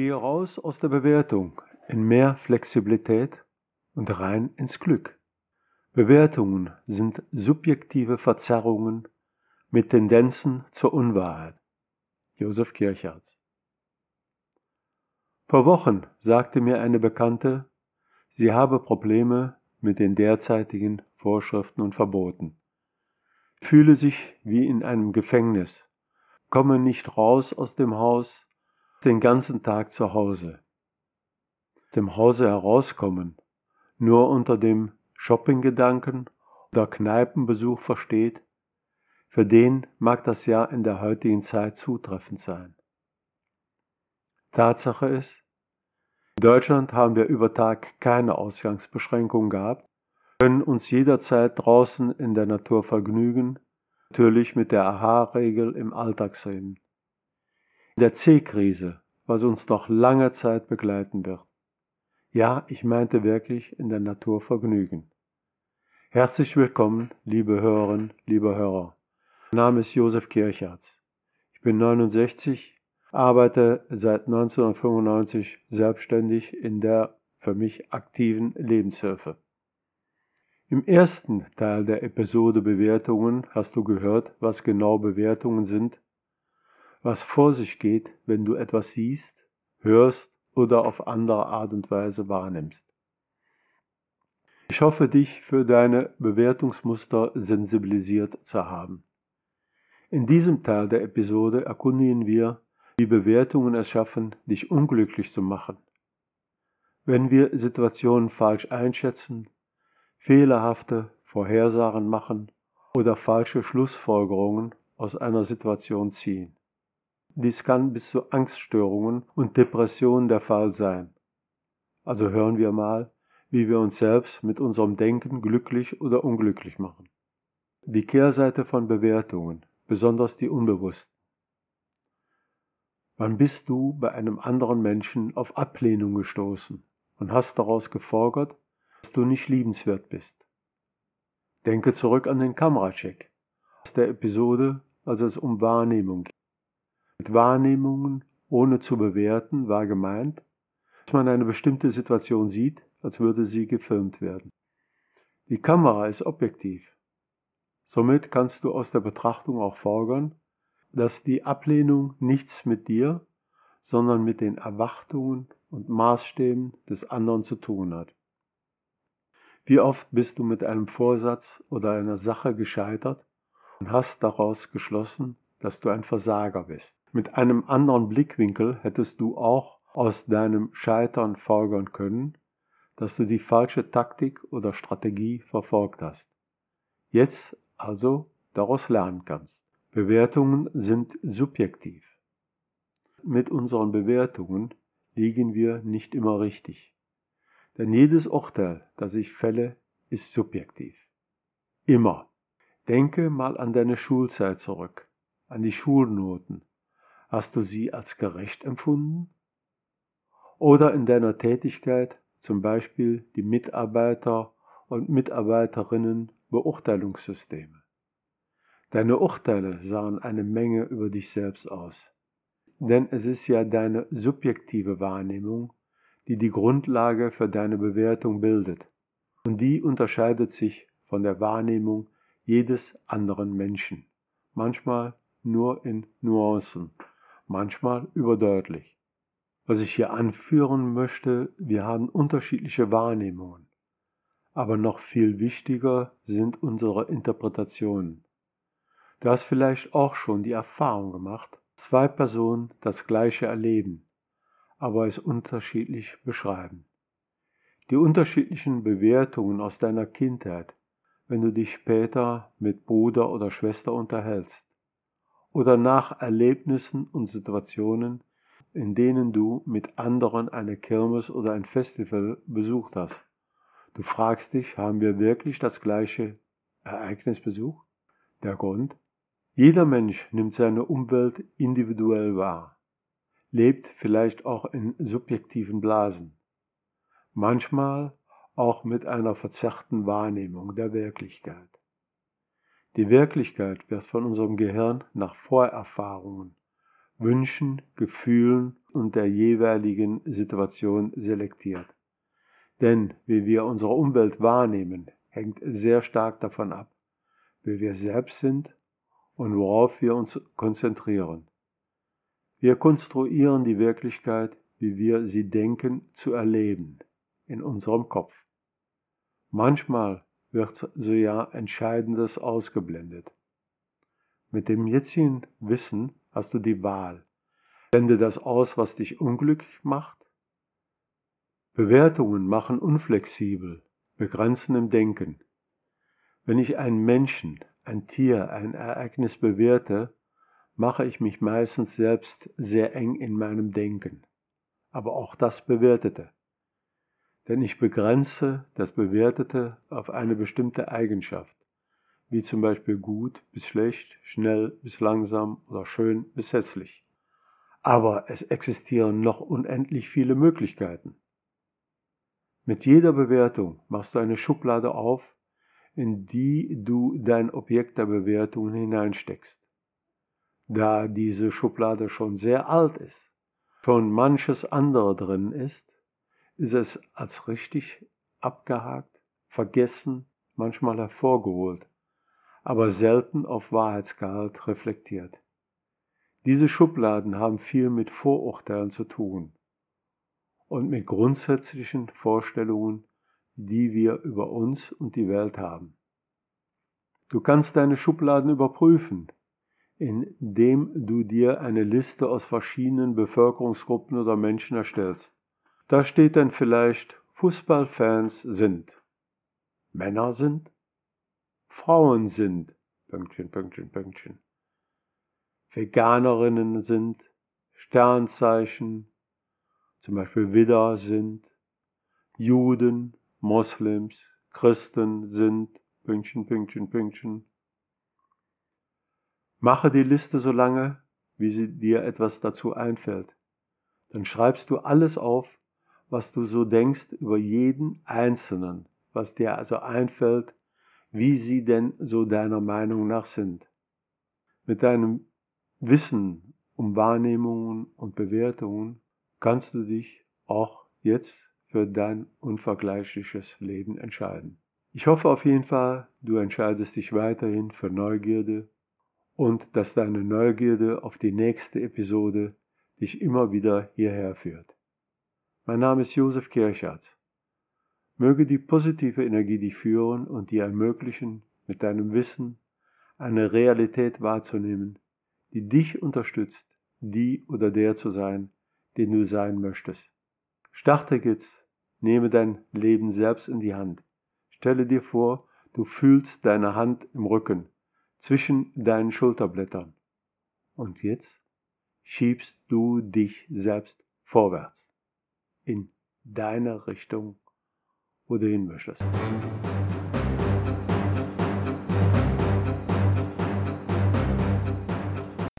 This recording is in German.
Gehe raus aus der Bewertung in mehr Flexibilität und rein ins Glück. Bewertungen sind subjektive Verzerrungen mit Tendenzen zur Unwahrheit. Josef Kirchhardt. Vor Wochen sagte mir eine Bekannte, sie habe Probleme mit den derzeitigen Vorschriften und Verboten. Fühle sich wie in einem Gefängnis, komme nicht raus aus dem Haus, den ganzen Tag zu Hause. Dem Hause herauskommen, nur unter dem Shoppinggedanken oder Kneipenbesuch versteht, für den mag das ja in der heutigen Zeit zutreffend sein. Tatsache ist, in Deutschland haben wir über Tag keine Ausgangsbeschränkungen gehabt, können uns jederzeit draußen in der Natur vergnügen, natürlich mit der AHA-Regel im Alltagsleben. Der C-Krise, was uns noch lange Zeit begleiten wird. Ja, ich meinte wirklich in der Natur vergnügen. Herzlich willkommen, liebe Hörerinnen, liebe Hörer. Mein Name ist Josef Kirchhardt. Ich bin 69 arbeite seit 1995 selbstständig in der für mich aktiven Lebenshilfe. Im ersten Teil der Episode Bewertungen hast du gehört, was genau Bewertungen sind, was vor sich geht, wenn du etwas siehst, hörst oder auf andere Art und Weise wahrnimmst. Ich hoffe, dich für deine Bewertungsmuster sensibilisiert zu haben. In diesem Teil der Episode erkundigen wir, wie Bewertungen es schaffen, dich unglücklich zu machen. Wenn wir Situationen falsch einschätzen, fehlerhafte Vorhersagen machen oder falsche Schlussfolgerungen aus einer Situation ziehen. Dies kann bis zu Angststörungen und Depressionen der Fall sein. Also hören wir mal, wie wir uns selbst mit unserem Denken glücklich oder unglücklich machen. Die Kehrseite von Bewertungen, besonders die unbewussten. Wann bist du bei einem anderen Menschen auf Ablehnung gestoßen und hast daraus gefolgert, dass du nicht liebenswert bist? Denke zurück an den Kameracheck aus der Episode, als es um Wahrnehmung. Mit Wahrnehmungen ohne zu bewerten war gemeint, dass man eine bestimmte Situation sieht, als würde sie gefilmt werden. Die Kamera ist objektiv. Somit kannst du aus der Betrachtung auch folgern, dass die Ablehnung nichts mit dir, sondern mit den Erwartungen und Maßstäben des anderen zu tun hat. Wie oft bist du mit einem Vorsatz oder einer Sache gescheitert und hast daraus geschlossen, dass du ein Versager bist. Mit einem anderen Blickwinkel hättest du auch aus deinem Scheitern folgern können, dass du die falsche Taktik oder Strategie verfolgt hast. Jetzt also daraus lernen kannst. Bewertungen sind subjektiv. Mit unseren Bewertungen liegen wir nicht immer richtig. Denn jedes Urteil, das ich fälle, ist subjektiv. Immer. Denke mal an deine Schulzeit zurück, an die Schulnoten. Hast du sie als gerecht empfunden? Oder in deiner Tätigkeit zum Beispiel die Mitarbeiter und Mitarbeiterinnen Beurteilungssysteme. Deine Urteile sahen eine Menge über dich selbst aus. Denn es ist ja deine subjektive Wahrnehmung, die die Grundlage für deine Bewertung bildet. Und die unterscheidet sich von der Wahrnehmung jedes anderen Menschen. Manchmal nur in Nuancen, manchmal überdeutlich. Was ich hier anführen möchte, wir haben unterschiedliche Wahrnehmungen. Aber noch viel wichtiger sind unsere Interpretationen. Du hast vielleicht auch schon die Erfahrung gemacht, zwei Personen das gleiche erleben, aber es unterschiedlich beschreiben. Die unterschiedlichen Bewertungen aus deiner Kindheit, wenn du dich später mit Bruder oder Schwester unterhältst, oder nach Erlebnissen und Situationen, in denen du mit anderen eine Kirmes oder ein Festival besucht hast. Du fragst dich, haben wir wirklich das gleiche Ereignis besucht? Der Grund? Jeder Mensch nimmt seine Umwelt individuell wahr, lebt vielleicht auch in subjektiven Blasen, manchmal auch mit einer verzerrten Wahrnehmung der Wirklichkeit. Die Wirklichkeit wird von unserem Gehirn nach Vorerfahrungen, Wünschen, Gefühlen und der jeweiligen Situation selektiert. Denn wie wir unsere Umwelt wahrnehmen, hängt sehr stark davon ab, wer wir selbst sind und worauf wir uns konzentrieren. Wir konstruieren die Wirklichkeit, wie wir sie denken, zu erleben, in unserem Kopf. Manchmal wird so ja Entscheidendes ausgeblendet. Mit dem jetzigen Wissen hast du die Wahl. Blende das aus, was dich unglücklich macht. Bewertungen machen unflexibel, begrenzen im Denken. Wenn ich einen Menschen, ein Tier, ein Ereignis bewerte, mache ich mich meistens selbst sehr eng in meinem Denken. Aber auch das Bewertete. Denn ich begrenze das Bewertete auf eine bestimmte Eigenschaft, wie zum Beispiel gut bis schlecht, schnell bis langsam oder schön bis hässlich. Aber es existieren noch unendlich viele Möglichkeiten. Mit jeder Bewertung machst du eine Schublade auf, in die du dein Objekt der Bewertung hineinsteckst. Da diese Schublade schon sehr alt ist, schon manches andere drin ist, ist es als richtig abgehakt, vergessen, manchmal hervorgeholt, aber selten auf Wahrheitsgehalt reflektiert. Diese Schubladen haben viel mit Vorurteilen zu tun und mit grundsätzlichen Vorstellungen, die wir über uns und die Welt haben. Du kannst deine Schubladen überprüfen, indem du dir eine Liste aus verschiedenen Bevölkerungsgruppen oder Menschen erstellst. Da steht dann vielleicht, Fußballfans sind, Männer sind, Frauen sind, Pünktchen, Pünktchen, Pünktchen. Veganerinnen sind, Sternzeichen, zum Beispiel Widder sind, Juden, Moslems, Christen sind, Pünktchen, Pünktchen, Pünktchen. Mache die Liste so lange, wie sie dir etwas dazu einfällt. Dann schreibst du alles auf, was du so denkst über jeden Einzelnen, was dir also einfällt, wie sie denn so deiner Meinung nach sind. Mit deinem Wissen um Wahrnehmungen und Bewertungen kannst du dich auch jetzt für dein unvergleichliches Leben entscheiden. Ich hoffe auf jeden Fall, du entscheidest dich weiterhin für Neugierde und dass deine Neugierde auf die nächste Episode dich immer wieder hierher führt. Mein Name ist Josef Kirchhardt. Möge die positive Energie dich führen und dir ermöglichen, mit deinem Wissen eine Realität wahrzunehmen, die dich unterstützt, die oder der zu sein, den du sein möchtest. Starte jetzt, nehme dein Leben selbst in die Hand. Stelle dir vor, du fühlst deine Hand im Rücken, zwischen deinen Schulterblättern. Und jetzt schiebst du dich selbst vorwärts, in deine Richtung wo du hin möchtest.